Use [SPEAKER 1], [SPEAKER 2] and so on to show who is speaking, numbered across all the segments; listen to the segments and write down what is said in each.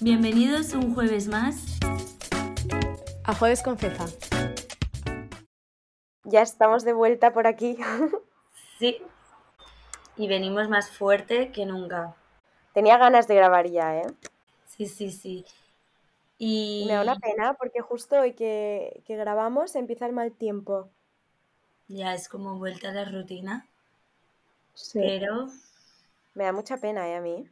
[SPEAKER 1] Bienvenidos un jueves más
[SPEAKER 2] a Jueves con Fefa.
[SPEAKER 3] Ya estamos de vuelta por aquí.
[SPEAKER 1] Sí. Y venimos más fuerte que nunca.
[SPEAKER 3] Tenía ganas de grabar ya, ¿eh?
[SPEAKER 1] Sí, sí, sí. Y
[SPEAKER 3] Me da una pena porque justo hoy que, que grabamos empieza el mal tiempo.
[SPEAKER 1] ya es como vuelta a la rutina.
[SPEAKER 3] Sí.
[SPEAKER 1] Pero
[SPEAKER 3] Me da mucha pena, ¿eh? A mí.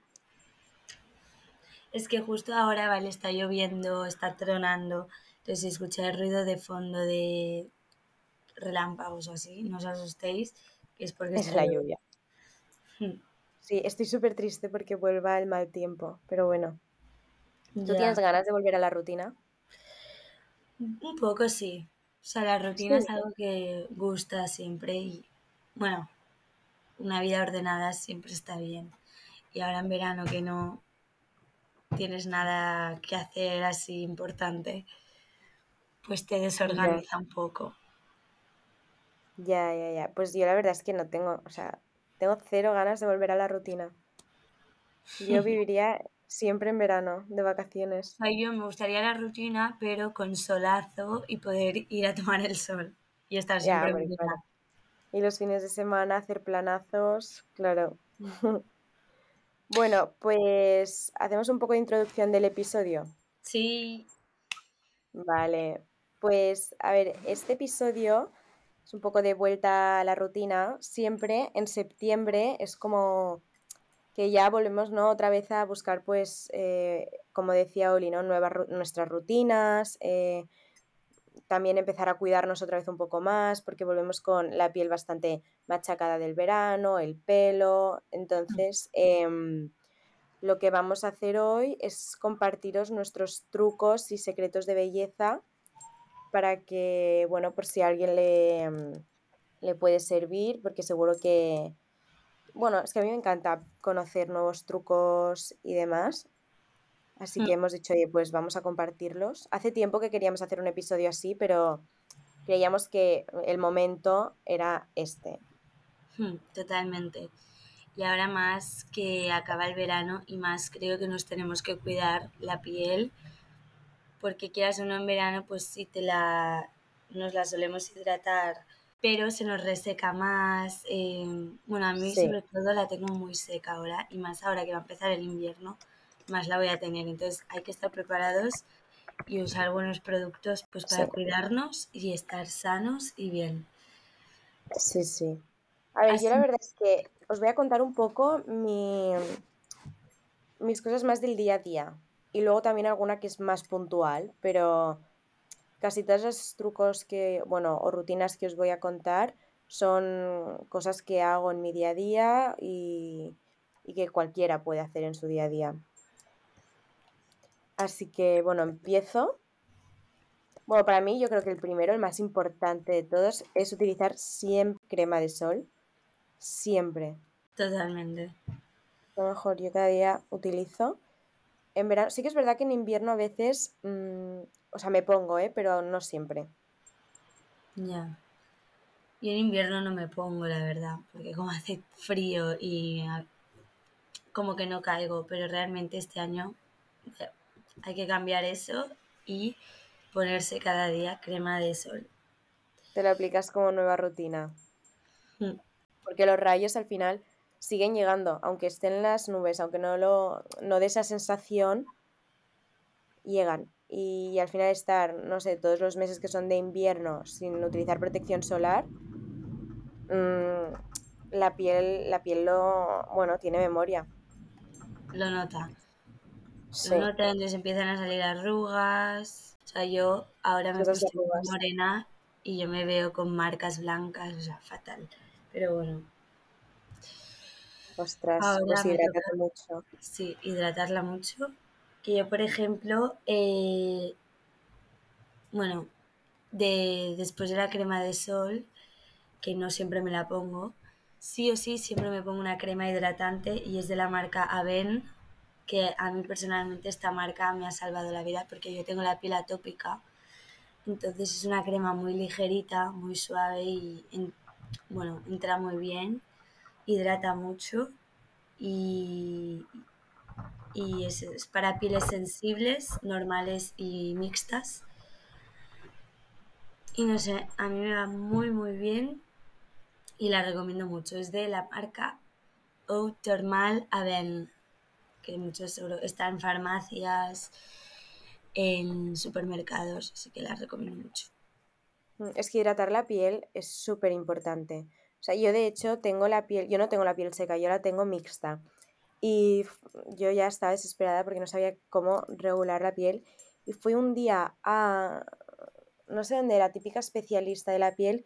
[SPEAKER 1] Es que justo ahora, vale, está lloviendo, está tronando. Entonces, si escucháis ruido de fondo de relámpagos o así, no os asustéis, que es porque
[SPEAKER 3] Es la lluvia.
[SPEAKER 1] Hmm,
[SPEAKER 3] Sí, estoy súper triste porque vuelva el mal tiempo. Pero bueno, ¿tú
[SPEAKER 1] Ya.
[SPEAKER 3] tienes ganas de volver a la rutina?
[SPEAKER 1] Un poco sí. O sea, la rutina es algo que gusta siempre y, bueno, una vida ordenada siempre está bien. Y ahora en verano que no tienes nada que hacer así importante, pues te desorganiza un poco.
[SPEAKER 3] Ya, ya, ya. Pues yo la verdad es que no tengo, o sea, tengo cero ganas de volver a la rutina. Yo viviría siempre en verano, de vacaciones.
[SPEAKER 1] Sea, yo me gustaría la rutina, pero con solazo y poder ir a tomar el sol y estar
[SPEAKER 3] Ya,
[SPEAKER 1] siempre
[SPEAKER 3] hombre,
[SPEAKER 1] en.
[SPEAKER 3] Y los fines de semana hacer planazos, claro. Bueno, pues hacemos un poco de introducción del episodio.
[SPEAKER 1] Sí,
[SPEAKER 3] Vale, pues a ver, este episodio es un poco de vuelta a la rutina. Siempre en septiembre es como que ya volvemos, ¿no? Otra vez a buscar, pues, eh, como decía Oli, ¿no? Nuevas, nuestras rutinas, eh, también empezar a cuidarnos otra vez un poco más, porque volvemos con la piel bastante machacada del verano, el pelo. Entonces, em, lo que vamos a hacer hoy es compartiros nuestros trucos y secretos de belleza para que, bueno, por si a alguien le, mm, le puede servir, porque seguro que, bueno, es que a mí me encanta conocer nuevos trucos y demás. Así que
[SPEAKER 1] Mm.
[SPEAKER 3] hemos dicho, oye, pues vamos a compartirlos. Hace tiempo que queríamos hacer un episodio así, pero creíamos que el momento era este.
[SPEAKER 1] Hmm, Totalmente. Y ahora más que acaba el verano y más creo que nos tenemos que cuidar la piel, porque quieras o no en verano, pues sí te la, nos la solemos hidratar, pero se nos reseca más. eh, bueno, a mí
[SPEAKER 3] Sí.
[SPEAKER 1] sobre todo la tengo muy seca ahora y más ahora que va a empezar el invierno, más la voy a tener. Entonces hay que estar preparados y usar buenos productos pues para
[SPEAKER 3] Sí.
[SPEAKER 1] cuidarnos y estar sanos y bien.
[SPEAKER 3] Sí, sí. A ver, yo la verdad es que os voy a contar un poco mi, mis cosas más del día a día. Y luego también alguna que es más puntual, pero casi todos los trucos que, bueno, o rutinas que os voy a contar son cosas que hago en mi día a día y, y que cualquiera puede hacer en su día a día. Así que, bueno, empiezo. Bueno, para mí yo creo que el primero, el más importante de todos, es utilizar siempre crema de sol. Siempre.
[SPEAKER 1] Totalmente.
[SPEAKER 3] A lo mejor yo cada día utilizo. En verano, sí que es verdad que en invierno a veces, mm, o sea, me pongo, ¿eh? Pero no siempre.
[SPEAKER 1] Ya. Y en invierno no me pongo, la verdad, porque como hace frío y como que no caigo, pero realmente este año hay que cambiar eso y ponerse cada día crema de sol.
[SPEAKER 3] Te lo aplicas como nueva rutina.
[SPEAKER 1] Mm,
[SPEAKER 3] Porque los rayos al final siguen llegando, aunque estén en las nubes, aunque no lo, no dé esa sensación, llegan. Y al final estar, no sé, todos los meses que son de invierno sin utilizar protección solar, mm, la piel, la piel lo, bueno, tiene memoria.
[SPEAKER 1] Lo nota.
[SPEAKER 3] Sí,
[SPEAKER 1] Lo nota, entonces empiezan a salir arrugas. O sea, yo ahora me
[SPEAKER 3] arrugas.
[SPEAKER 1] morena y yo me veo con marcas blancas, o sea, fatal. Pero bueno,
[SPEAKER 3] ostras,
[SPEAKER 1] ahora
[SPEAKER 3] pues hidrátate mucho.
[SPEAKER 1] Sí, hidratarla mucho. Que yo, por ejemplo, eh, bueno, de, después de la crema de sol, que no siempre me la pongo, sí o sí siempre me pongo una crema hidratante y es de la marca Aven, que a mí personalmente esta marca me ha salvado la vida porque yo tengo la piel atópica. Entonces es una crema muy ligerita, muy suave y en- bueno, entra muy bien, hidrata mucho y, y es, es para pieles sensibles, normales y mixtas. Y no sé, a mí me va muy muy bien y la recomiendo mucho. Es de la marca Eau Thermal Aven, que muchos seguro está en farmacias, en supermercados, así que la recomiendo mucho.
[SPEAKER 3] Mm, Es que hidratar la piel es súper importante. O sea, yo de hecho tengo la piel, yo no tengo la piel seca, yo la tengo mixta. Y yo ya estaba desesperada porque no sabía cómo regular la piel. Y fui un día a, no sé dónde era, típica especialista de la piel,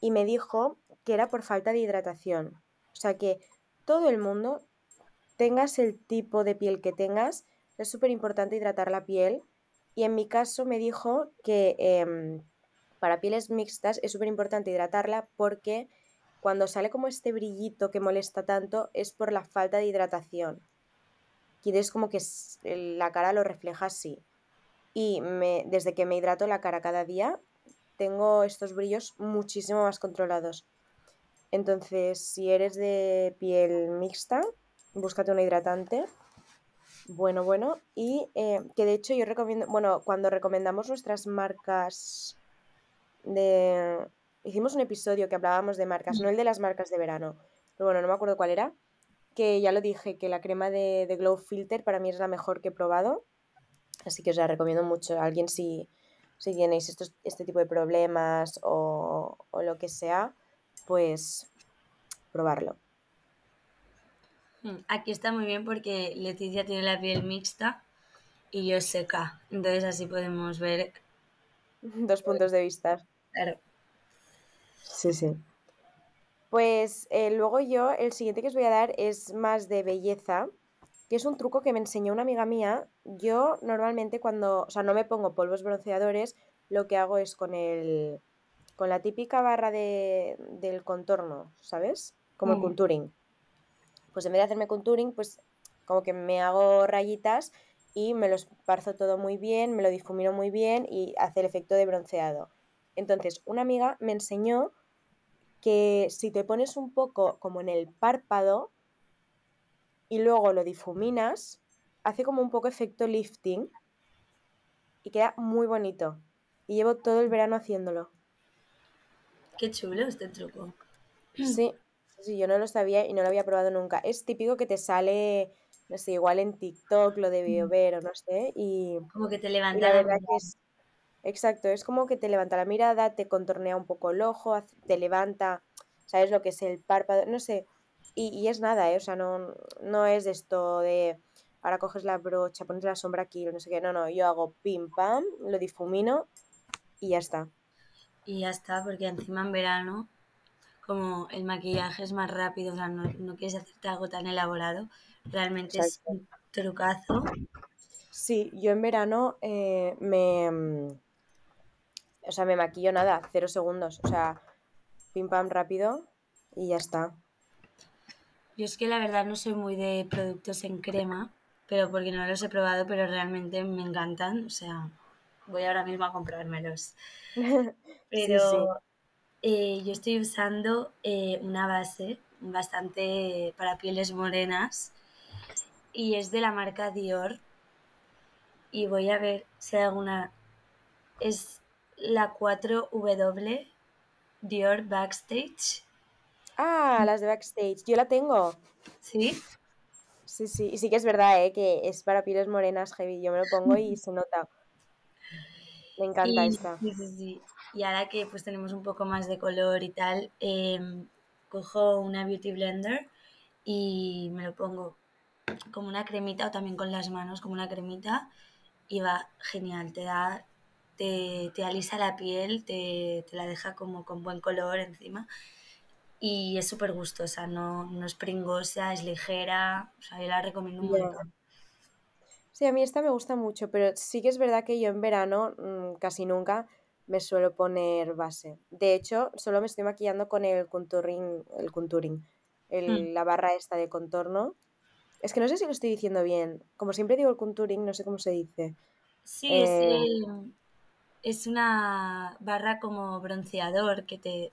[SPEAKER 3] y me dijo que era por falta de hidratación. O sea que todo el mundo, tengas el tipo de piel que tengas, es súper importante hidratar la piel. Y en mi caso me dijo que em, para pieles mixtas es súper importante hidratarla porque cuando sale como este brillito que molesta tanto es por la falta de hidratación. Y es como que la cara lo refleja así. Y me, desde que me hidrato la cara cada día, tengo estos brillos muchísimo más controlados. Entonces, si eres de piel mixta, búscate un hidratante. Bueno, bueno. Y eh, que de hecho yo recomiendo, bueno, cuando recomendamos nuestras marcas de... Hicimos un episodio que hablábamos de marcas, no el de las marcas de verano, pero bueno, no me acuerdo cuál era, que ya lo dije, que la crema de, de Glow Filter para mí es la mejor que he probado, así que os la recomiendo mucho. Alguien si, si tenéis estos, este tipo de problemas o, o lo que sea, pues probarlo.
[SPEAKER 1] Mm, Aquí está muy bien porque Leticia tiene la piel mixta y yo seca. Entonces así podemos ver,
[SPEAKER 3] Dos puntos de vista.
[SPEAKER 1] claro.
[SPEAKER 3] Sí, sí. Pues eh, luego yo, el siguiente que os voy a dar es más de belleza, que es un truco que me enseñó una amiga mía. Yo normalmente cuando, o sea, no me pongo polvos bronceadores, lo que hago es con el, con la típica barra de, del contorno, ¿sabes? Como el
[SPEAKER 1] Mm.
[SPEAKER 3] contouring. Pues en vez de hacerme contouring, pues como que me hago rayitas y me lo esparzo todo muy bien, me lo difumino muy bien y hace el efecto de bronceado. Entonces, una amiga me enseñó que si te pones un poco como en el párpado y luego lo difuminas, hace como un poco efecto lifting y queda muy bonito. Y llevo todo el verano haciéndolo.
[SPEAKER 1] Qué chulo este truco.
[SPEAKER 3] Sí, sí, yo no lo sabía y no lo había probado nunca. Es típico que te sale, no sé, igual en TikTok lo debió ver o no sé, y,
[SPEAKER 1] Como que te levanta
[SPEAKER 3] la
[SPEAKER 1] la
[SPEAKER 3] es, exacto, es como que te levanta la mirada, te contornea un poco el ojo, te levanta, ¿sabes lo que es el párpado? No sé, y, y es nada, ¿eh? O sea, no, no es esto de, ahora coges la brocha, pones la sombra aquí, no sé qué, no, no, yo hago pim pam, lo difumino y ya está.
[SPEAKER 1] Y ya está, porque encima en verano, como el maquillaje es más rápido, o sea, no, no quieres hacerte algo tan elaborado, realmente es un trucazo.
[SPEAKER 3] Sí, yo en verano eh, me, mm, o sea, me maquillo nada, cero segundos, o sea, pim pam rápido y ya está.
[SPEAKER 1] Yo es que la verdad no soy muy de productos en crema, pero porque no los he probado, pero realmente me encantan, o sea, voy ahora mismo a comprármelos.
[SPEAKER 3] Sí,
[SPEAKER 1] Pero
[SPEAKER 3] sí.
[SPEAKER 1] Eh, yo estoy usando eh, una base bastante para pieles morenas y es de la marca Dior y voy a ver si hay alguna... Es la 4W Dior Backstage,
[SPEAKER 3] Ah, las de backstage, yo la tengo.
[SPEAKER 1] ¿sí?
[SPEAKER 3] Sí, sí, y sí que es verdad, ¿eh? Que es para pieles morenas heavy, yo me lo pongo y se nota. Me encanta
[SPEAKER 1] Y,
[SPEAKER 3] esta.
[SPEAKER 1] sí, sí, sí. Y ahora que pues tenemos un poco más de color y tal, em, cojo una Beauty Blender y me lo pongo como una cremita o también con las manos como una cremita y va genial, te da, te, te alisa la piel, te, te la deja como con buen color encima y es súper gustosa, no, no es pringosa, es ligera, o sea, yo la recomiendo un montón.
[SPEAKER 3] Sí, a mí esta me gusta mucho, pero sí que es verdad que yo en verano mm, casi nunca me suelo poner base. De hecho, solo me estoy maquillando con el contouring, el contouring, el- la barra esta de contorno. Es que no sé si lo estoy diciendo bien. Como siempre digo el contouring, no sé cómo se dice.
[SPEAKER 1] Sí, es,
[SPEAKER 3] Eh,
[SPEAKER 1] em, es una barra como bronceador que te,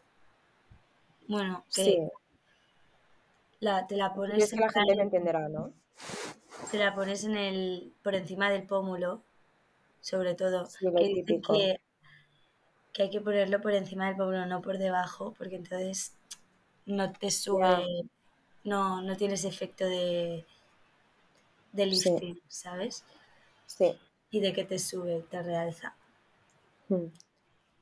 [SPEAKER 1] bueno,
[SPEAKER 3] sí,
[SPEAKER 1] que la, te la pones
[SPEAKER 3] es que la gente me entenderá, ¿no?
[SPEAKER 1] te la pones en el, por encima del pómulo, sobre todo.
[SPEAKER 3] Sí,
[SPEAKER 1] que que, que hay que ponerlo por encima del pómulo, no por debajo, porque entonces no te sube, no, no tienes efecto de, de
[SPEAKER 3] Sí.
[SPEAKER 1] lifting, ¿sabes?
[SPEAKER 3] Sí.
[SPEAKER 1] Y de que te sube, te realza.
[SPEAKER 3] Mm.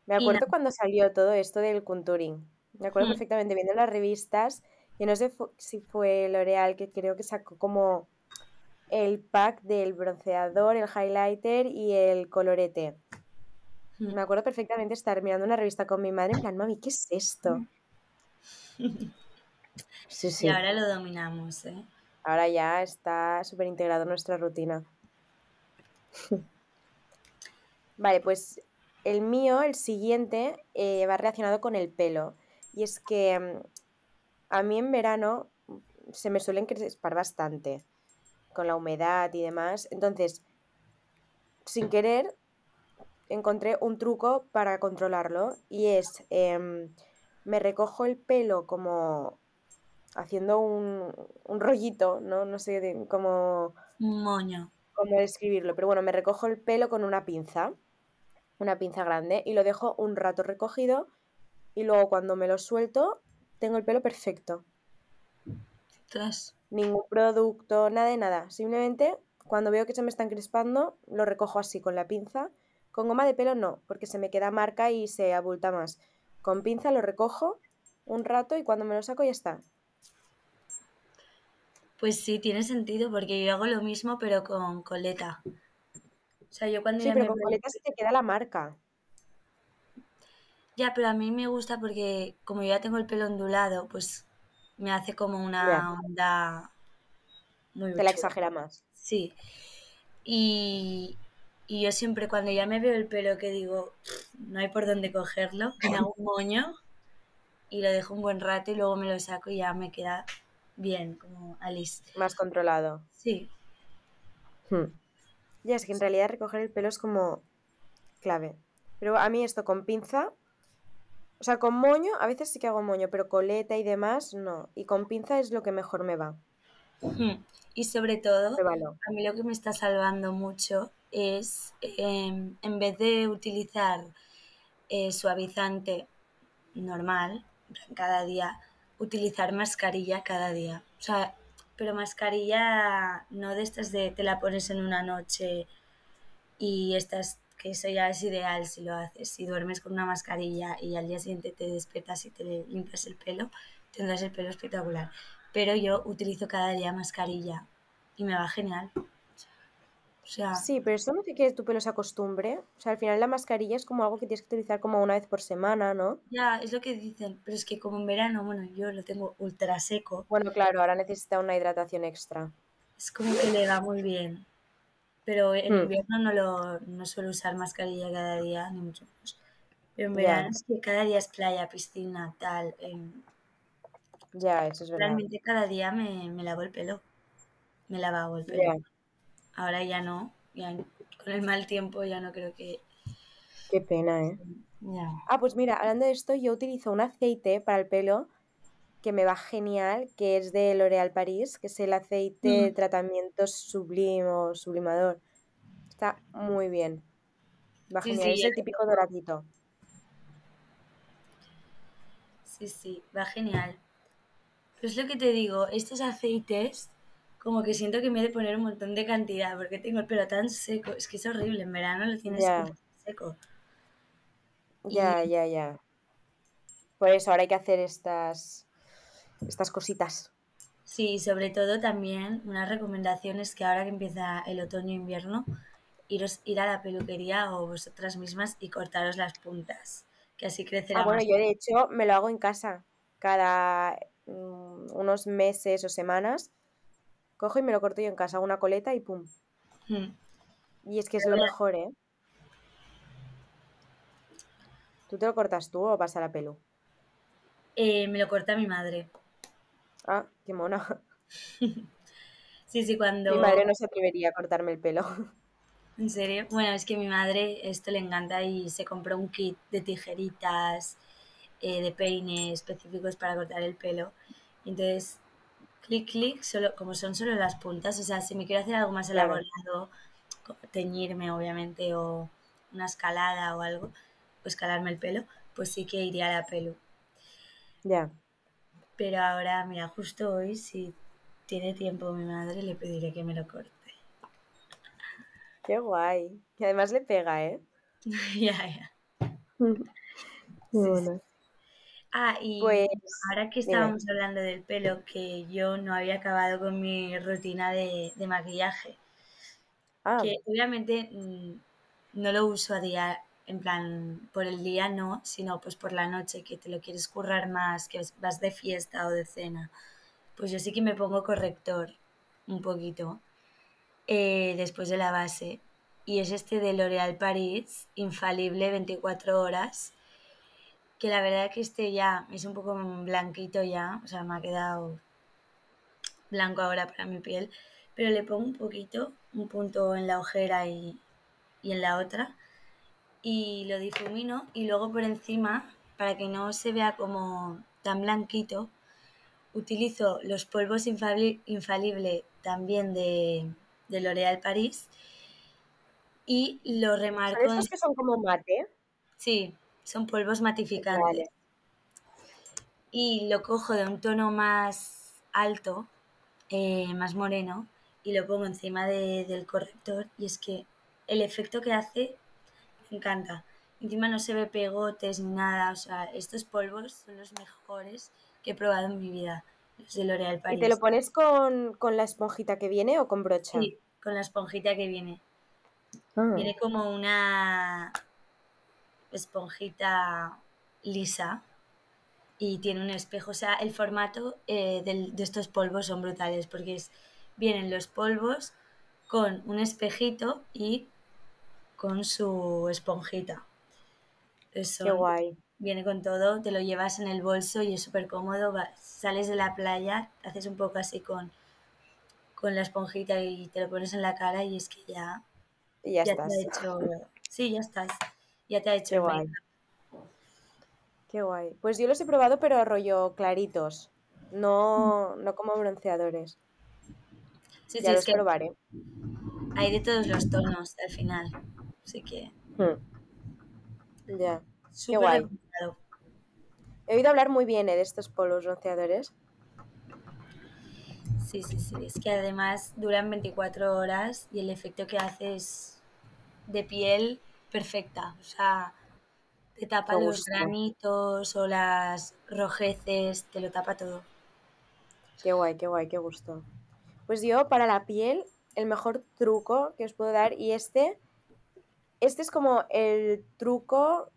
[SPEAKER 3] Me acuerdo cuando salió todo esto del contouring. Me acuerdo perfectamente viendo las revistas y no sé si fue L'Oreal que creo que sacó como el pack del bronceador, el highlighter y el colorete. Me acuerdo perfectamente estar mirando una revista con mi madre en plan, mami, ¿qué es esto? Sí,
[SPEAKER 1] Y
[SPEAKER 3] sí.
[SPEAKER 1] ahora lo dominamos, ¿eh?
[SPEAKER 3] Ahora ya está súper integrado en nuestra rutina. Vale, pues el mío, el siguiente, eh, va relacionado con el pelo. Y es que mm, a mí en verano mm, se me suelen crespar bastante con la humedad y demás. Entonces, sin querer, encontré un truco para controlarlo y es, em, me recojo el pelo como haciendo un, un rollito, ¿no? No sé de- cómo,
[SPEAKER 1] Un moño.
[SPEAKER 3] cómo describirlo, pero bueno, me recojo el pelo con una pinza, una pinza grande, y lo dejo un rato recogido y luego cuando me lo suelto, tengo el pelo perfecto.
[SPEAKER 1] Ostras.
[SPEAKER 3] Ningún producto, nada de nada. Simplemente cuando veo que se me están crispando, lo recojo así con la pinza. Con goma de pelo no, porque se me queda marca y se abulta más. Con pinza lo recojo un rato y cuando me lo saco ya está.
[SPEAKER 1] Pues sí, tiene sentido, porque yo hago lo mismo, pero con coleta. O sea, yo cuando
[SPEAKER 3] Sí,
[SPEAKER 1] ya
[SPEAKER 3] pero
[SPEAKER 1] me
[SPEAKER 3] con coleta se te queda la marca.
[SPEAKER 1] Ya, pero a mí me gusta porque como yo ya tengo el pelo ondulado, pues me hace como una onda muy
[SPEAKER 3] te la exagera más.
[SPEAKER 1] Sí. Y, y yo siempre cuando ya me veo el pelo que digo, no hay por dónde cogerlo, me hago un moño y lo dejo un buen rato y luego me lo saco y ya me queda bien, como Alice.
[SPEAKER 3] Más controlado.
[SPEAKER 1] Sí,
[SPEAKER 3] Hmm. Ya es que en realidad recoger el pelo es como clave. Pero a mí esto con pinza, o sea, con moño, a veces sí que hago moño, pero coleta y demás, no. Y con pinza es lo que mejor me va.
[SPEAKER 1] Hmm. Y sobre todo, a mí lo que me está salvando mucho es, em, en vez de utilizar eh, suavizante normal, cada día, utilizar mascarilla cada día. O sea, pero mascarilla no de estas de te la pones en una noche y estas, que eso ya es ideal si lo haces. Si duermes con una mascarilla y al día siguiente te despiertas y te limpias el pelo, tendrás el pelo espectacular. Pero yo utilizo cada día mascarilla y me va genial. Sea,
[SPEAKER 3] Sí, pero eso no hace que tu pelo se acostumbre. O sea, al final la mascarilla es como algo que tienes que utilizar como una vez por semana, ¿no?
[SPEAKER 1] ya es lo que dicen, pero es que como en verano, bueno, yo lo tengo ultra seco,
[SPEAKER 3] Bueno, claro, ahora necesita una hidratación extra.
[SPEAKER 1] es como que le va muy bien. Pero en
[SPEAKER 3] Hmm,
[SPEAKER 1] invierno no lo no suelo usar mascarilla cada día, ni mucho menos. Pero en verano es que cada día es playa, piscina, tal. em,
[SPEAKER 3] ya, eso es verdad.
[SPEAKER 1] realmente cada día me, me lavo el pelo, me lavaba el pelo. Ahora ya no, ya con el mal tiempo ya no creo que...
[SPEAKER 3] qué pena, ¿eh?
[SPEAKER 1] Ya.
[SPEAKER 3] Ah, pues mira, hablando de esto, yo utilizo un aceite para el pelo que me va genial, que es de L'Oréal Paris, que es el aceite de
[SPEAKER 1] Mm,
[SPEAKER 3] tratamiento sublim o sublimador. Está muy bien. Va
[SPEAKER 1] Sí,
[SPEAKER 3] genial,
[SPEAKER 1] sí,
[SPEAKER 3] es el típico doradito.
[SPEAKER 1] sí, sí, va genial. Pero es lo que te digo, estos aceites, como que siento que me he de poner un montón de cantidad, porque tengo el pelo tan seco, es que es horrible, en verano lo tienes súper seco. Y
[SPEAKER 3] ya, ya, ya. Por eso ahora hay que hacer estas, estas cositas.
[SPEAKER 1] sí, sobre todo también unas recomendaciones que ahora que empieza el otoño-invierno, iros, ir a la peluquería o vosotras mismas y cortaros las puntas, que así
[SPEAKER 3] Ah,
[SPEAKER 1] crecerá
[SPEAKER 3] bueno,
[SPEAKER 1] más.
[SPEAKER 3] yo de hecho me lo hago en casa. Cada mm, unos meses o semanas cojo y me lo corto yo en casa, hago una coleta y pum.
[SPEAKER 1] Mm.
[SPEAKER 3] Y es que es lo mejor, ¿eh? ¿Tú te lo cortas tú o vas a la pelu?
[SPEAKER 1] eh, me lo corta mi madre.
[SPEAKER 3] Ah, qué mona.
[SPEAKER 1] Sí, sí,
[SPEAKER 3] Mi madre
[SPEAKER 1] cuando...
[SPEAKER 3] no se atrevería a cortarme el pelo.
[SPEAKER 1] ¿En serio? Bueno, es que mi madre esto le encanta y se compró un kit de tijeritas, eh, de peine específicos para cortar el pelo. Entonces clic, clic, solo, como son solo las puntas. O sea, si me quiero hacer algo más elaborado, teñirme obviamente, o una escalada o algo, o escalarme el pelo, pues sí que iría a la pelu.
[SPEAKER 3] Ya.
[SPEAKER 1] Pero ahora, mira, justo hoy, si tiene tiempo mi madre, le pediré que me lo corte.
[SPEAKER 3] Qué guay. Y además le pega, ¿eh?
[SPEAKER 1] Ya, ya. Sí.
[SPEAKER 3] bueno.
[SPEAKER 1] Ah, y
[SPEAKER 3] Pues,
[SPEAKER 1] ahora que estábamos hablando del pelo, que yo no había acabado con mi rutina de, de maquillaje,
[SPEAKER 3] Ah,
[SPEAKER 1] que obviamente mm, no lo uso a día, en plan, por el día no, sino pues por la noche, que te lo quieres currar más, que vas de fiesta o de cena. Pues yo sí que me pongo corrector un poquito eh, después de la base. Y es este de L'Oréal Paris, infalible 24 horas, que la verdad que este ya es un poco blanquito ya, o sea, me ha quedado blanco ahora para mi piel, pero le pongo un poquito, un punto en la ojera y, y en la otra, y lo difumino y luego por encima, para que no se vea como tan blanquito, utilizo los polvos infali- infalible también de, de L'Oréal Paris y lo
[SPEAKER 3] ¿son
[SPEAKER 1] remarco en...
[SPEAKER 3] estos que son como mate?
[SPEAKER 1] Sí, son polvos matificantes.
[SPEAKER 3] Vale.
[SPEAKER 1] Y lo cojo de un tono más alto, eh, más moreno, y lo pongo encima de- del corrector. Y es que el efecto que hace me encanta. Encima no se ve pegotes ni nada. O sea, estos polvos son los mejores que he probado en mi vida. Los de L'Oréal
[SPEAKER 3] ¿Y
[SPEAKER 1] Paris.
[SPEAKER 3] te lo pones con, con la esponjita que viene o con brocha?
[SPEAKER 1] Sí, con la esponjita que viene.
[SPEAKER 3] Ah,
[SPEAKER 1] Viene como una esponjita lisa y tiene un espejo. O sea, el formato eh, del- de estos polvos son brutales porque es, vienen los polvos con un espejito y con su esponjita. Eso
[SPEAKER 3] qué guay.
[SPEAKER 1] viene con todo, te lo llevas en el bolso y es súper cómodo. va- sales de la playa, haces un poco así con, con la esponjita y te lo pones en la cara y es que ya
[SPEAKER 3] ya
[SPEAKER 1] ya
[SPEAKER 3] estás.
[SPEAKER 1] te ha hecho. Sí, ya estás. Ya te ha hecho
[SPEAKER 3] Qué
[SPEAKER 1] el
[SPEAKER 3] guay. Qué guay. Pues yo los he probado, pero rollo claritos.
[SPEAKER 1] Mm.
[SPEAKER 3] No, no como bronceadores.
[SPEAKER 1] Sí, sí,
[SPEAKER 3] Ya
[SPEAKER 1] es
[SPEAKER 3] los
[SPEAKER 1] que
[SPEAKER 3] probaré.
[SPEAKER 1] hay de todos los tonos al final. Así que
[SPEAKER 3] Hmm. Ya.
[SPEAKER 1] súper
[SPEAKER 3] guay. He oído hablar muy bien eh, de estos polvos bronceadores.
[SPEAKER 1] Sí, sí, sí. Es que además duran 24 horas y el efecto que hace es de piel perfecta. O sea, te tapa los granitos o las rojeces, te lo tapa todo.
[SPEAKER 3] Qué guay, qué guay, qué gusto. Pues yo para la piel, el mejor truco que os puedo dar, y este, este es como el truco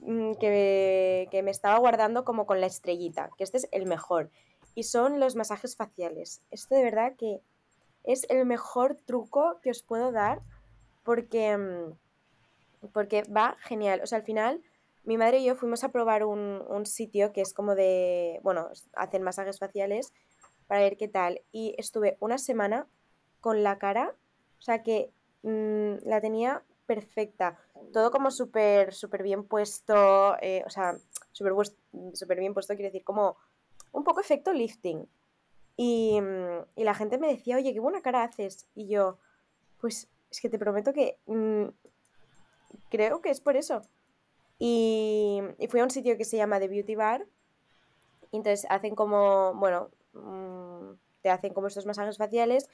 [SPEAKER 3] mm, que, que me estaba guardando como con la estrellita, que este es el mejor. Y son los masajes faciales. Esto de verdad que es el mejor truco que os puedo dar porque, mm, porque va genial. O sea, al final, mi madre y yo fuimos a probar un, un sitio que es como de, bueno, hacen masajes faciales para ver qué tal. Y estuve una semana con la cara, o sea que mm, la tenía perfecta. Todo como súper, súper bien puesto, eh, o sea, súper súper bien puesto, quiere decir, como un poco efecto lifting. Y, mm, y la gente me decía, oye, qué buena cara haces. Y yo, pues es que te prometo que mm, creo que es por eso. Y, fui a un sitio que se llama The Beauty Bar. Entonces hacen como, bueno, mm, te hacen como estos masajes faciales,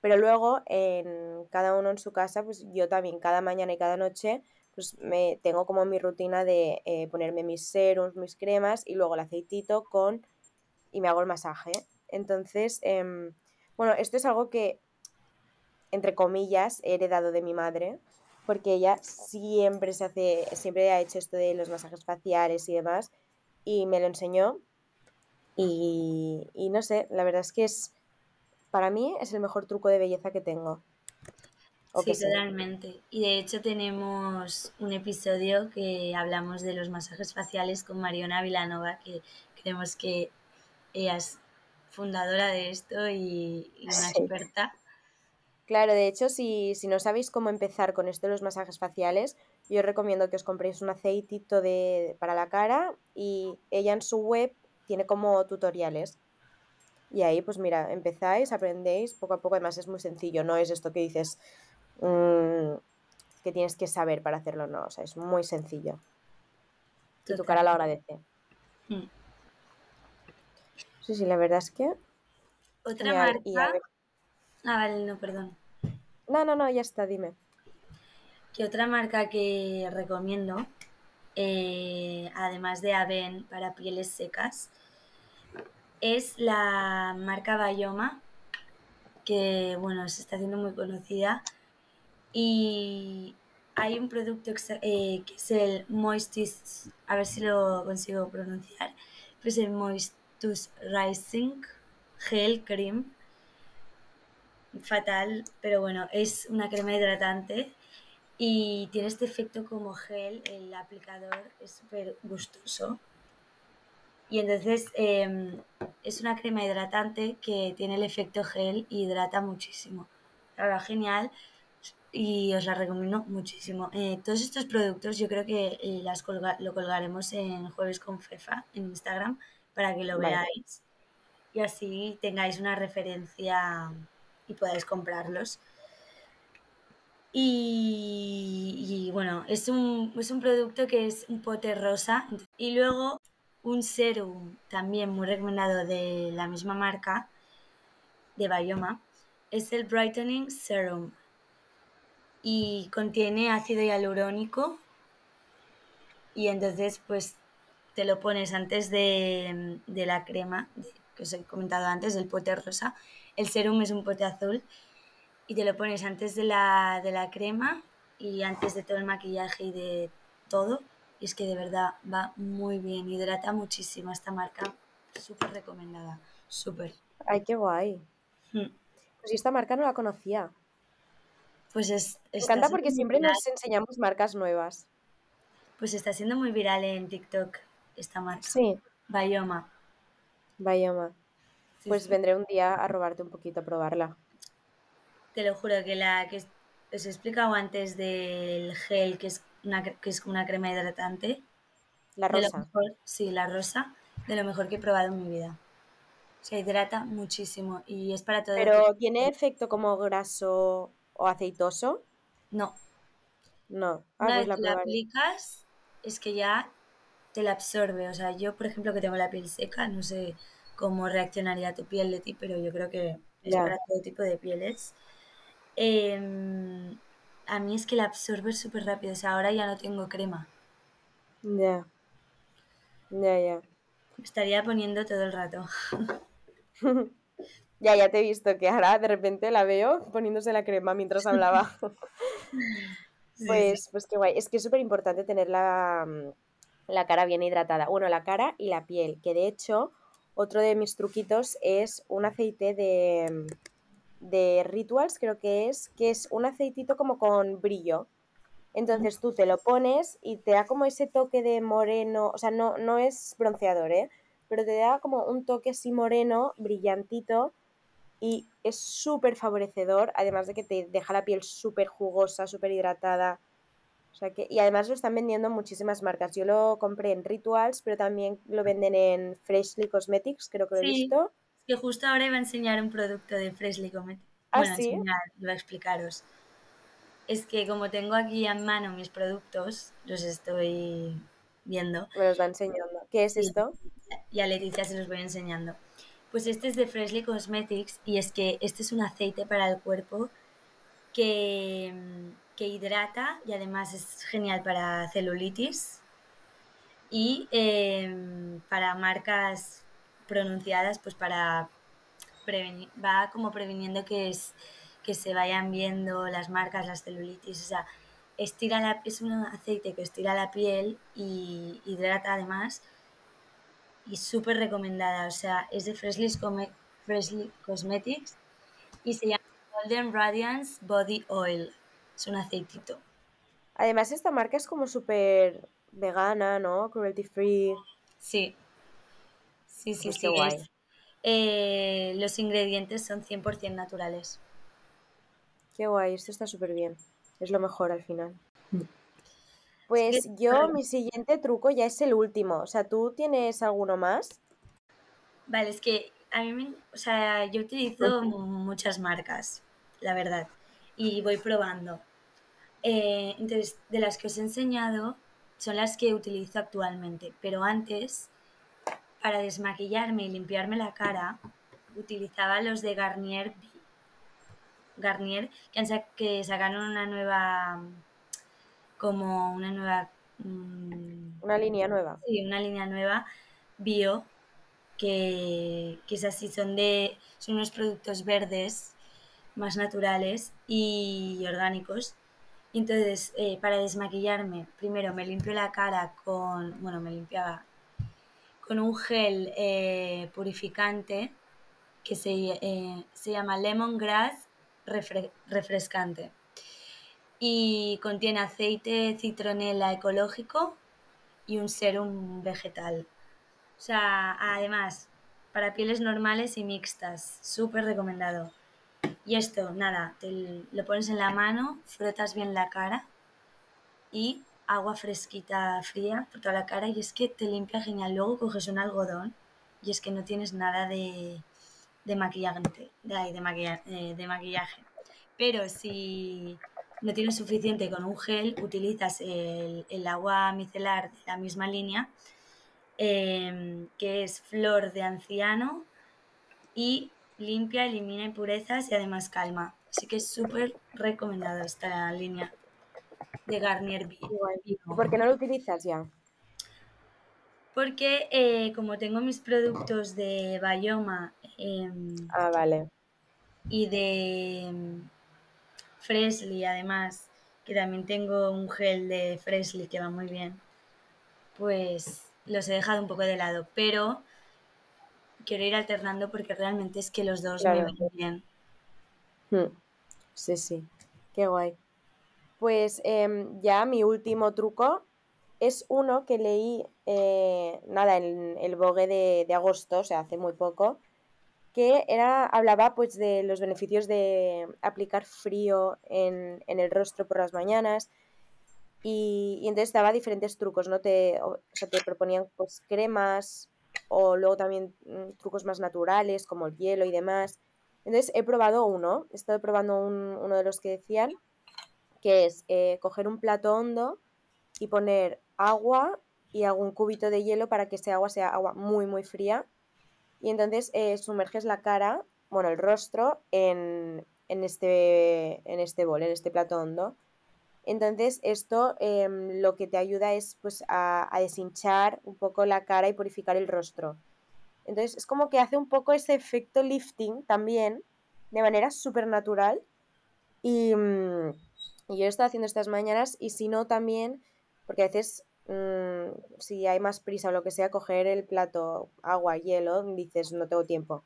[SPEAKER 3] pero luego en cada uno en su casa, pues yo también cada mañana y cada noche, pues me tengo como mi rutina de eh, ponerme mis serums, mis cremas y luego el aceitito con y me hago el masaje. Entonces, em, bueno, esto es algo que, entre comillas, he heredado de mi madre, porque ella siempre se hace, siempre ha hecho esto de los masajes faciales y demás, y me lo enseñó. Y, y no sé, la verdad es que es, para mí es el mejor truco de belleza que tengo. O
[SPEAKER 1] Sí,
[SPEAKER 3] que
[SPEAKER 1] totalmente. Y de hecho tenemos un episodio que hablamos de los masajes faciales con Mariona Vilanova, que creemos que ella es fundadora de esto y, y una
[SPEAKER 3] Sí.
[SPEAKER 1] experta.
[SPEAKER 3] Claro, de hecho, si, si no sabéis cómo empezar con esto de los masajes faciales, yo os recomiendo que os compréis un aceitito de, para la cara y ella en su web tiene como tutoriales. Y ahí, pues mira, empezáis, aprendéis poco a poco. Además, es muy sencillo, no es esto que dices mm, que tienes que saber para hacerlo, no. O sea, es muy sencillo. Y tu cara lo agradece.
[SPEAKER 1] Mm.
[SPEAKER 3] Sí, sí, la verdad es que.
[SPEAKER 1] Otra
[SPEAKER 3] Y a ver- y a
[SPEAKER 1] marca.
[SPEAKER 3] ver-
[SPEAKER 1] Ah, vale, no, perdón.
[SPEAKER 3] No, no, no, ya está, dime.
[SPEAKER 1] Que otra marca que recomiendo, eh, además de Aven para pieles secas, es la marca Bayoma, que bueno, se está haciendo muy conocida. Y hay un producto eh, que es el Moistus, a ver si lo consigo pronunciar, pues el Moistus Rising Gel Cream. Fatal, pero bueno, es una crema hidratante y tiene este efecto como gel, el aplicador es súper gustoso. Y entonces eh, es una crema hidratante que tiene el efecto gel y hidrata muchísimo. La verdad, genial y os la recomiendo muchísimo. Eh, todos estos productos yo creo que eh, las colga- lo colgaremos en Jueves con Fefa en Instagram para que lo
[SPEAKER 3] Vale.
[SPEAKER 1] veáis y así tengáis una referencia y podáis comprarlos. Y, bueno, es un, es un producto que es un pote rosa. Y luego un serum también muy recomendado de la misma marca, de Bayoma, es el Brightening Serum. Y contiene ácido hialurónico. Y entonces pues te lo pones antes de, de la crema, que os he comentado antes, del pote rosa. El serum es un pote azul y te lo pones antes de la, de la crema y antes de todo el maquillaje y de todo. Y es que de verdad va muy bien, hidrata muchísimo esta marca, súper recomendada, súper.
[SPEAKER 3] Ay, qué guay.
[SPEAKER 1] Mm.
[SPEAKER 3] Pues esta marca no la conocía.
[SPEAKER 1] Pues es,
[SPEAKER 3] Me encanta porque siempre
[SPEAKER 1] viral,
[SPEAKER 3] nos enseñamos marcas nuevas.
[SPEAKER 1] pues está siendo muy viral en TikTok esta marca.
[SPEAKER 3] Sí,
[SPEAKER 1] Bayoma.
[SPEAKER 3] Bayoma.
[SPEAKER 1] Sí,
[SPEAKER 3] Pues
[SPEAKER 1] sí.
[SPEAKER 3] vendré un día a robarte un poquito a probarla.
[SPEAKER 1] Te lo juro que la que os he explicado antes del gel, que es una, que es una crema hidratante,
[SPEAKER 3] La
[SPEAKER 1] de lo
[SPEAKER 3] rosa.
[SPEAKER 1] mejor, sí, la rosa, de lo mejor que he probado en mi vida. Se hidrata muchísimo y es para todo.
[SPEAKER 3] Pero ¿tiene efecto como graso o aceitoso?
[SPEAKER 1] No,
[SPEAKER 3] No. Ah,
[SPEAKER 1] una
[SPEAKER 3] pues
[SPEAKER 1] vez
[SPEAKER 3] la
[SPEAKER 1] aplicas, es que ya te la absorbe. O sea, yo, por ejemplo, que tengo la piel seca, no sé cómo reaccionaría tu piel de ti, pero yo creo que es para todo tipo de pieles. Em, a mí es que la absorbe súper rápido. O sea, ahora ya no tengo crema.
[SPEAKER 3] Ya. Ya, ya.
[SPEAKER 1] Me estaría poniendo todo el rato.
[SPEAKER 3] Ya, ya te he visto que ahora de repente la veo poniéndose la crema mientras hablaba. Pues, pues qué guay. Es que es súper importante tener la, mm, la cara bien hidratada. Bueno, la cara y la piel. Que de hecho, otro de mis truquitos es un aceite de, de Rituals, creo que es, que es un aceitito como con brillo. Entonces tú te lo pones y te da como ese toque de moreno, o sea, no, no es bronceador, ¿eh? Pero te da como un toque así moreno, brillantito y es súper favorecedor, además de que te deja la piel súper jugosa, súper hidratada. O sea que, y además lo están vendiendo en muchísimas marcas. Yo lo compré en Rituals, pero también lo venden en Freshly Cosmetics, creo que lo he
[SPEAKER 1] Sí.
[SPEAKER 3] visto.
[SPEAKER 1] Es que justo ahora iba a enseñar un producto de Freshly Comet.
[SPEAKER 3] ¿Ah,
[SPEAKER 1] Bueno,
[SPEAKER 3] sí?
[SPEAKER 1] enseñar, iba a explicaros. Es que como tengo aquí en mano mis productos, los estoy viendo
[SPEAKER 3] Me los va enseñando. ¿Qué es esto?
[SPEAKER 1] y a Leticia se los voy enseñando. Pues este es de Freshly Cosmetics y es que este es un aceite para el cuerpo que, que hidrata y además es genial para celulitis. Y em, para marcas pronunciadas, pues para prevenir, va como previniendo que, es, que se vayan viendo las marcas, las celulitis, o sea, estira la, es un aceite que estira la piel y hidrata además. Y súper recomendada, o sea, es de Freshly Cosmetics y se llama Golden Radiance Body Oil, es un aceitito.
[SPEAKER 3] Además, esta marca es como súper vegana, ¿no? Cruelty free.
[SPEAKER 1] Sí, sí, sí,
[SPEAKER 3] Pues
[SPEAKER 1] sí.
[SPEAKER 3] guay.
[SPEAKER 1] es- eh, los ingredientes son 100% naturales.
[SPEAKER 3] Qué guay, esto está súper bien. Es lo mejor al final. Pues
[SPEAKER 1] que-
[SPEAKER 3] yo, mi siguiente truco ya es el último. O sea, ¿tú tienes alguno más?
[SPEAKER 1] Vale, es que a mí, me, o sea, yo utilizo muchas marcas, la verdad, y voy probando. Eh, entonces, de las que os he enseñado son las que utilizo actualmente, pero antes, para desmaquillarme y limpiarme la cara, utilizaba los de Garnier Garnier, que, han que sacaron una nueva, como una nueva...
[SPEAKER 3] Mm, una línea nueva.
[SPEAKER 1] Sí, una línea nueva, bio, que, que es así, son, de, son unos productos verdes más naturales y orgánicos. Entonces, eh, para desmaquillarme, primero me limpio la cara con, bueno, me limpiaba con un gel eh, purificante que se, eh, se llama Lemongrass refrescante y contiene aceite citronela ecológico y un serum vegetal. O sea, además, para pieles normales y mixtas, súper recomendado. Y esto, nada, te lo pones en la mano, frotas bien la cara y agua fresquita fría por toda la cara y es que te limpia genial. Luego coges un algodón y es que no tienes nada de, de maquillaje, de, de, eh, de maquillaje. Pero si no tienes suficiente con un gel, utilizas el, el agua micelar de la misma línea, em, que es flor de anciano y limpia, elimina impurezas y además calma. Así que es súper recomendado esta línea de Garnier
[SPEAKER 3] ¿Por qué no lo utilizas ya?
[SPEAKER 1] Porque eh, como tengo mis productos de Bayoma em,
[SPEAKER 3] ah, vale.
[SPEAKER 1] y de em, Fresley además, que también tengo un gel de Fresley que va muy bien, pues los he dejado un poco de lado, pero quiero ir alternando porque realmente es que los dos me van bien.
[SPEAKER 3] Hmm. Sí, sí, qué guay. Pues em, ya mi último truco es uno que leí, eh, nada, en el Vogue de, agosto, o sea, hace muy poco, que era, hablaba pues de los beneficios de aplicar frío en, el rostro por las mañanas y, entonces daba diferentes trucos, ¿no? Te, o sea, te proponían pues cremas o luego también mm, trucos más naturales como el hielo y demás. Entonces he probado uno, he estado probando uno de los que decían, que es eh, coger un plato hondo y poner agua y un cubito de hielo para que ese agua sea agua muy, muy fría. Y entonces eh, sumerges la cara, bueno, el rostro en, este, en este bol, en este plato hondo. Entonces esto em, lo que te ayuda es pues a, deshinchar un poco la cara y purificar el rostro. Entonces es como que hace un poco ese efecto lifting también, de manera súper natural. Y, mm, y, yo lo estoy haciendo estas mañanas y si no también, porque a veces Mm, si hay más prisa o lo que sea, coger el plato, agua, hielo, dices no tengo tiempo.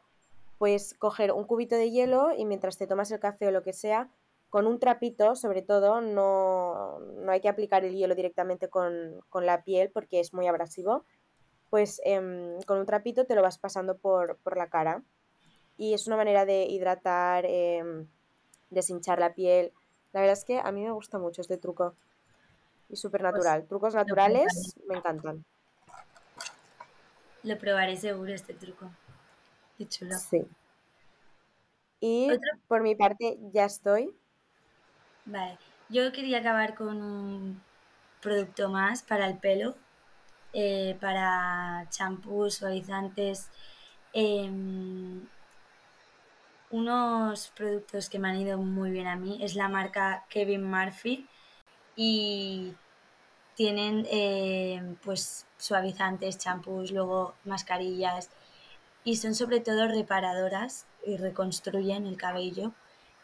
[SPEAKER 3] Pues coger un cubito de hielo y mientras te tomas el café o lo que sea, con un trapito, sobre todo, no, hay que aplicar el hielo directamente con, la piel porque es muy abrasivo. Pues em, con un trapito te lo vas pasando por, la cara. Y es una manera de hidratar, em, deshinchar la piel. La verdad es que a mí me gusta mucho este truco y súper natural. Pues, Trucos naturales me encantan.
[SPEAKER 1] Lo probaré seguro este truco. Qué chulo.
[SPEAKER 3] Sí. Y por mi parte ya estoy.
[SPEAKER 1] Vale. Yo quería acabar con un producto más para el pelo, eh, para champús, suavizantes. Em, unos productos que me han ido muy bien a mí es la marca Kevin Murphy y tienen eh, pues suavizantes, champús, luego mascarillas y son sobre todo reparadoras y reconstruyen el cabello.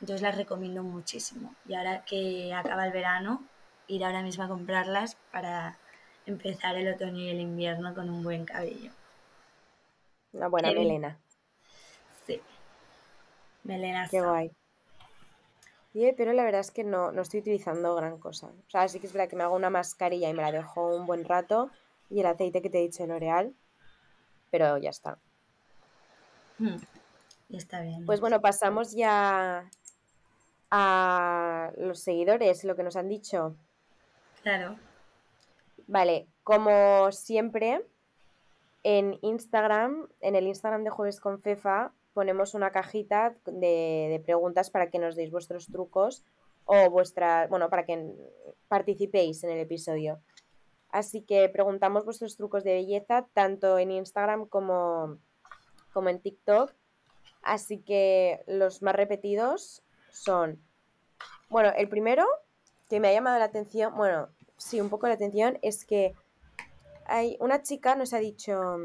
[SPEAKER 1] Entonces las recomiendo muchísimo. Y ahora que acaba el verano, ir ahora mismo a comprarlas para empezar el otoño y el invierno con un buen cabello.
[SPEAKER 3] Una buena melena.
[SPEAKER 1] Sí. Melena.
[SPEAKER 3] Qué guay pero la verdad es que no, estoy utilizando gran cosa. O sea, sí que es verdad que me hago una mascarilla y me la dejo un buen rato. Y el aceite que te he dicho de L'Oreal. Pero ya está.
[SPEAKER 1] Hmm, está bien.
[SPEAKER 3] Pues bueno, pasamos ya a los seguidores, lo que nos han dicho.
[SPEAKER 1] Claro.
[SPEAKER 3] Vale, como siempre, En Instagram, en el Instagram de Jueves con Fefa, ponemos una cajita de, de preguntas para que nos deis vuestros trucos o vuestra, bueno, para que participéis en el episodio. Así que preguntamos vuestros trucos de belleza tanto en Instagram como, como en TikTok. Así que los más repetidos son, bueno, el primero que me ha llamado la atención, bueno, sí, un poco la atención, es que hay una chica nos ha dicho,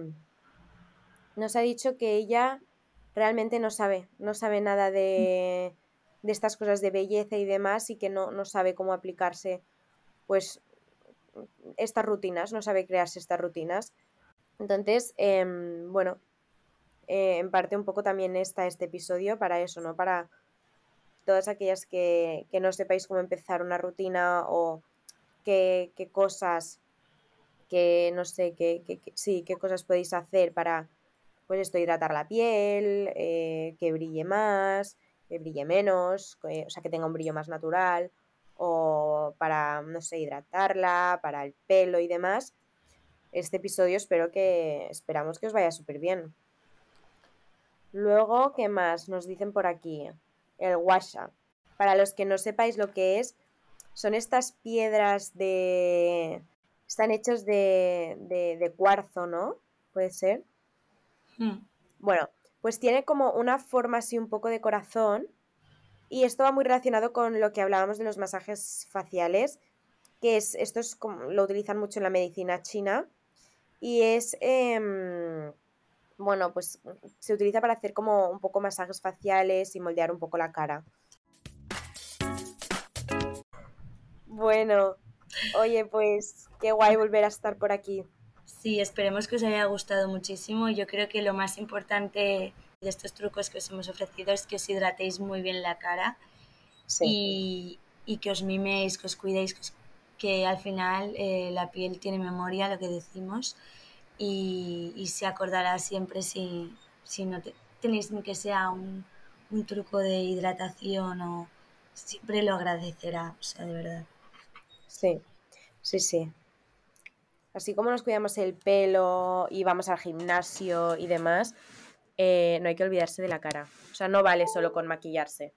[SPEAKER 3] nos ha dicho que ella realmente no sabe, no sabe nada de, de estas cosas de belleza y demás y que no, no sabe cómo aplicarse, pues, estas rutinas, no sabe crearse estas rutinas. Entonces, em, bueno, eh, en parte un poco también está este episodio para eso, ¿no? Para todas aquellas que, que no sepáis cómo empezar una rutina o qué, qué cosas, que no sé, qué, qué, sí, qué cosas podéis hacer para, pues esto, hidratar la piel, eh, que brille más, que brille menos, o sea, que tenga un brillo más natural, o para, no sé, hidratarla, para el pelo y demás. Este episodio espero que, esperamos que os vaya súper bien. Luego, ¿qué más nos dicen por aquí? El washa. Para los que no sepáis lo que es, son estas piedras de... Están hechos de, de, cuarzo, ¿no? Puede ser. Hmm. Bueno, pues tiene como una forma así un poco de corazón y esto va muy relacionado con lo que hablábamos de los masajes faciales, que es, esto es como, lo utilizan mucho en la medicina china y es, em, bueno, pues se utiliza para hacer como un poco masajes faciales y moldear un poco la cara. Bueno, oye, pues qué guay volver a estar por aquí.
[SPEAKER 1] Sí, esperemos que os haya gustado muchísimo. Yo creo que lo más importante de estos trucos que os hemos ofrecido es que os hidratéis muy bien la cara y, que os miméis, que os cuidéis, que, al final eh, la piel tiene memoria, lo que decimos, y, se acordará siempre si, si no tenéis ni que sea un, un truco de hidratación o siempre lo agradecerá, o sea, de verdad.
[SPEAKER 3] Sí, sí, sí. Así como nos cuidamos el pelo y vamos al gimnasio y demás, eh, no hay que olvidarse de la cara. O sea, no vale solo con maquillarse.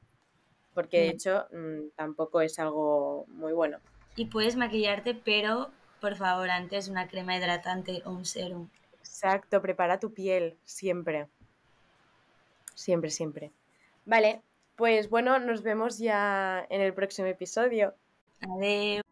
[SPEAKER 3] Porque de hecho mm, tampoco es algo muy bueno.
[SPEAKER 1] Y puedes maquillarte, pero por favor, antes una crema hidratante o un serum.
[SPEAKER 3] Exacto, prepara tu piel siempre. Siempre, siempre. Vale, pues bueno, nos vemos ya en el próximo episodio.
[SPEAKER 1] Adiós.